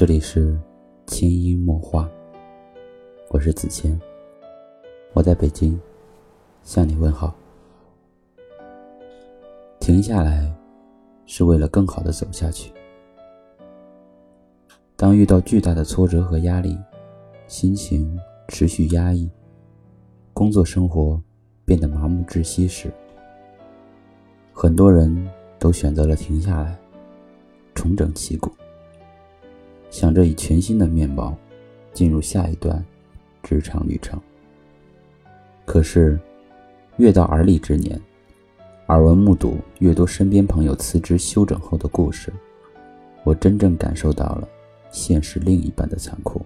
这里是轻音墨画，我是子谦，我在北京向你问好。停下来，是为了更好的走下去。当遇到巨大的挫折和压力，心情持续压抑，工作生活变得麻木窒息时，很多人都选择了停下来，重整旗鼓。想着以全新的面貌进入下一段职场旅程。可是，越到而立之年，耳闻目睹越多身边朋友辞职休整后的故事，我真正感受到了现实另一半的残酷。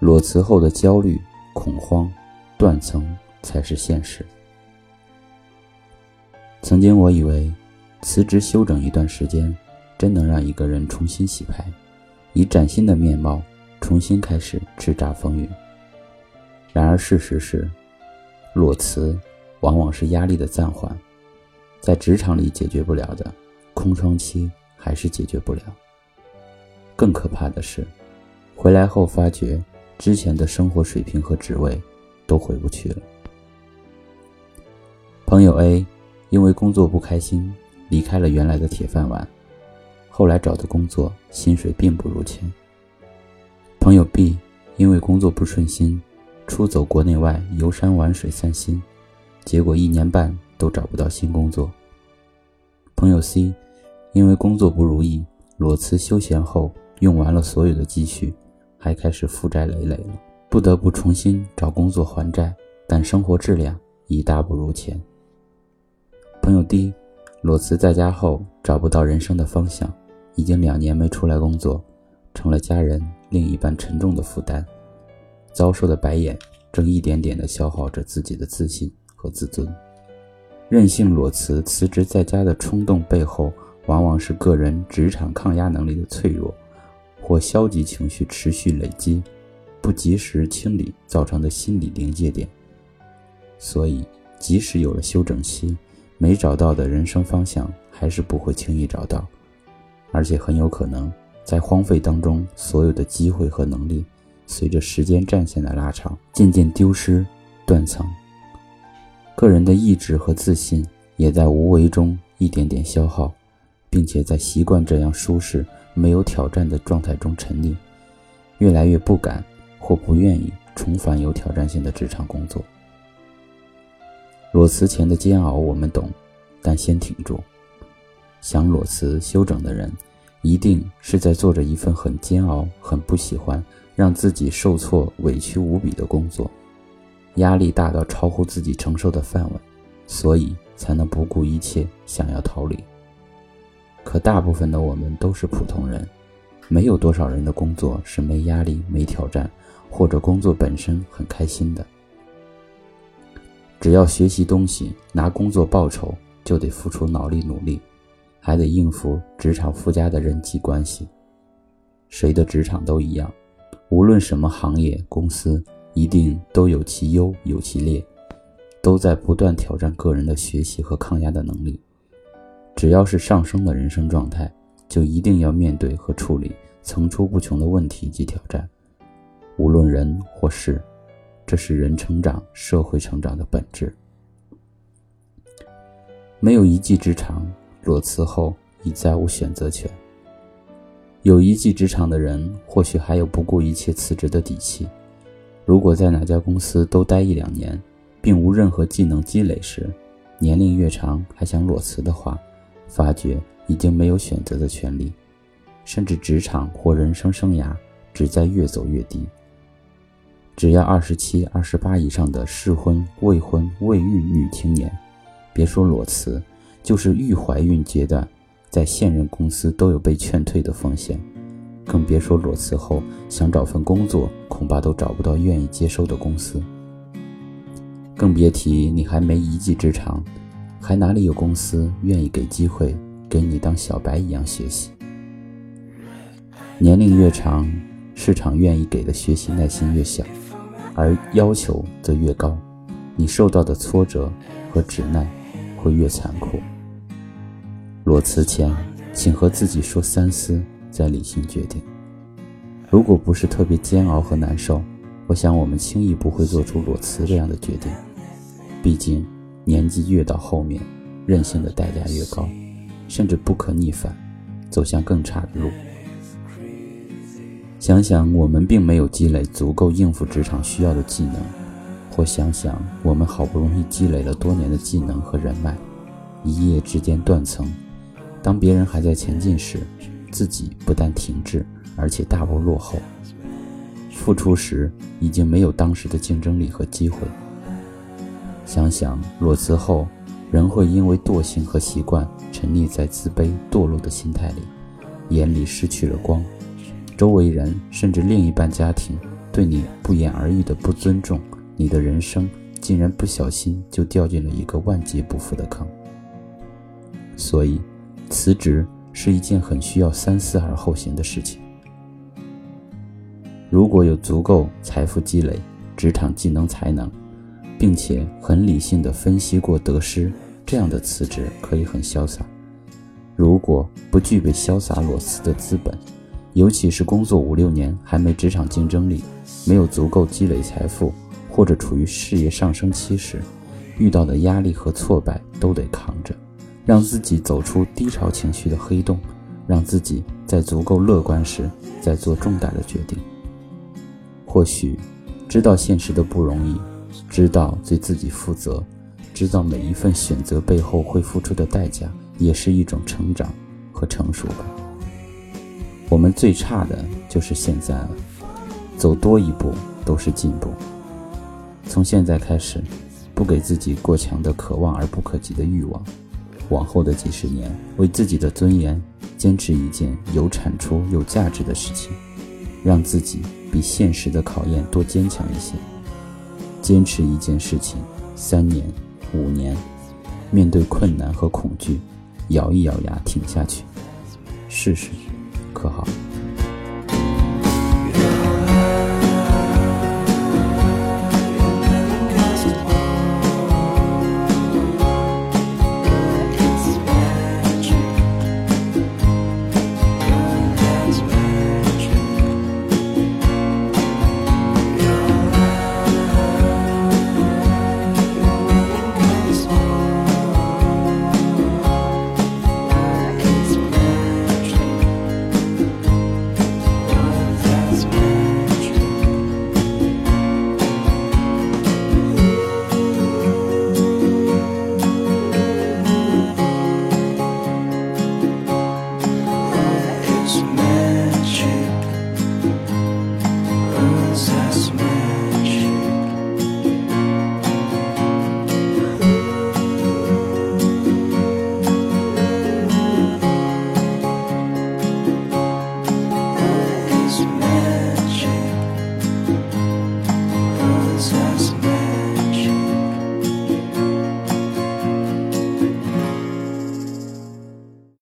裸辞后的焦虑、恐慌、断层才是现实。曾经我以为，辞职休整一段时间。真能让一个人重新洗牌，以崭新的面貌重新开始叱咤风云。然而事实是，裸辞往往是压力的暂缓，在职场里解决不了的空窗期还是解决不了。更可怕的是，回来后发觉之前的生活水平和职位都回不去了。朋友 A 因为工作不开心，离开了原来的铁饭碗。后来找的工作薪水并不如前。朋友 B 因为工作不顺心，出走国内外游山玩水散心，结果一年半都找不到新工作。朋友 C 因为工作不如意，裸辞休闲后用完了所有的积蓄，还开始负债累累了，不得不重新找工作还债，但生活质量已大不如前。朋友 D 裸辞在家后找不到人生的方向。已经两年没出来工作，成了家人另一半沉重的负担，遭受的白眼正一点点地消耗着自己的自信和自尊。任性裸辞、辞职在家的冲动背后，往往是个人职场抗压能力的脆弱，或消极情绪持续累积，不及时清理造成的心理临界点。所以，即使有了休整期，没找到的人生方向，还是不会轻易找到。而且很有可能在荒废当中，所有的机会和能力，随着时间战线的拉长，渐渐丢失、断层。个人的意志和自信也在无为中一点点消耗，并且在习惯这样舒适、没有挑战的状态中沉溺，越来越不敢或不愿意重返有挑战性的职场工作。裸辞前的煎熬我们懂，但先挺住。想裸辞休整的人，一定是在做着一份很煎熬、很不喜欢、让自己受挫、委屈无比的工作，压力大到超乎自己承受的范围，所以才能不顾一切想要逃离。可大部分的我们都是普通人，没有多少人的工作是没压力、没挑战，或者工作本身很开心的。只要学习东西、拿工作报酬，就得付出脑力努力。还得应付职场附加的人际关系。谁的职场都一样，无论什么行业、公司，一定都有其优有其劣，都在不断挑战个人的学习和抗压的能力。只要是上升的人生状态，就一定要面对和处理层出不穷的问题及挑战。无论人或事，这是人成长、社会成长的本质。没有一技之长。裸辞后已再无选择权。有一技之长的人，或许还有不顾一切辞职的底气。如果在哪家公司都待一两年，并无任何技能积累时，年龄越长还想裸辞的话，发觉已经没有选择的权利，甚至职场或人生生涯只在越走越低。只要二十七、二十八以上的适婚、未婚、未育女青年，别说裸辞。就是预怀孕阶段，在现任公司都有被劝退的风险，更别说裸辞后想找份工作，恐怕都找不到愿意接收的公司。更别提你还没一技之长，还哪里有公司愿意给机会给你当小白一样学习？年龄越长，市场愿意给的学习耐心越小，而要求则越高，你受到的挫折和指耐会越残酷。裸辞前，请和自己说三思，再理性决定。如果不是特别煎熬和难受，我想我们轻易不会做出裸辞这样的决定。毕竟，年纪越到后面，任性的代价越高，甚至不可逆反，走向更差的路。想想我们并没有积累足够应付职场需要的技能，或想想我们好不容易积累了多年的技能和人脉，一夜之间断层。当别人还在前进时，自己不但停滞，而且大步落后。复出时已经没有当时的竞争力和机会。想想裸辞后，人会因为惰性和习惯沉溺在自卑堕落的心态里，眼里失去了光，周围人甚至另一半家庭对你不言而喻的不尊重，你的人生竟然不小心就掉进了一个万劫不复的坑。所以。辞职是一件很需要三思而后行的事情。如果有足够财富积累、职场技能才能，并且很理性的分析过得失，这样的辞职可以很潇洒。如果不具备潇洒裸辞的资本，尤其是工作五六年还没职场竞争力、没有足够积累财富，或者处于事业上升期时，遇到的压力和挫败都得扛着。让自己走出低潮情绪的黑洞，让自己在足够乐观时再做重大的决定。或许，知道现实的不容易，知道对自己负责，知道每一份选择背后会付出的代价，也是一种成长和成熟吧。我们最差的就是现在了，走多一步都是进步。从现在开始，不给自己过强的渴望而不可及的欲望。往后的几十年，为自己的尊严坚持一件有产出、有价值的事情，让自己比现实的考验多坚强一些。坚持一件事情三年、五年，面对困难和恐惧，咬一咬牙挺下去，试试，可好？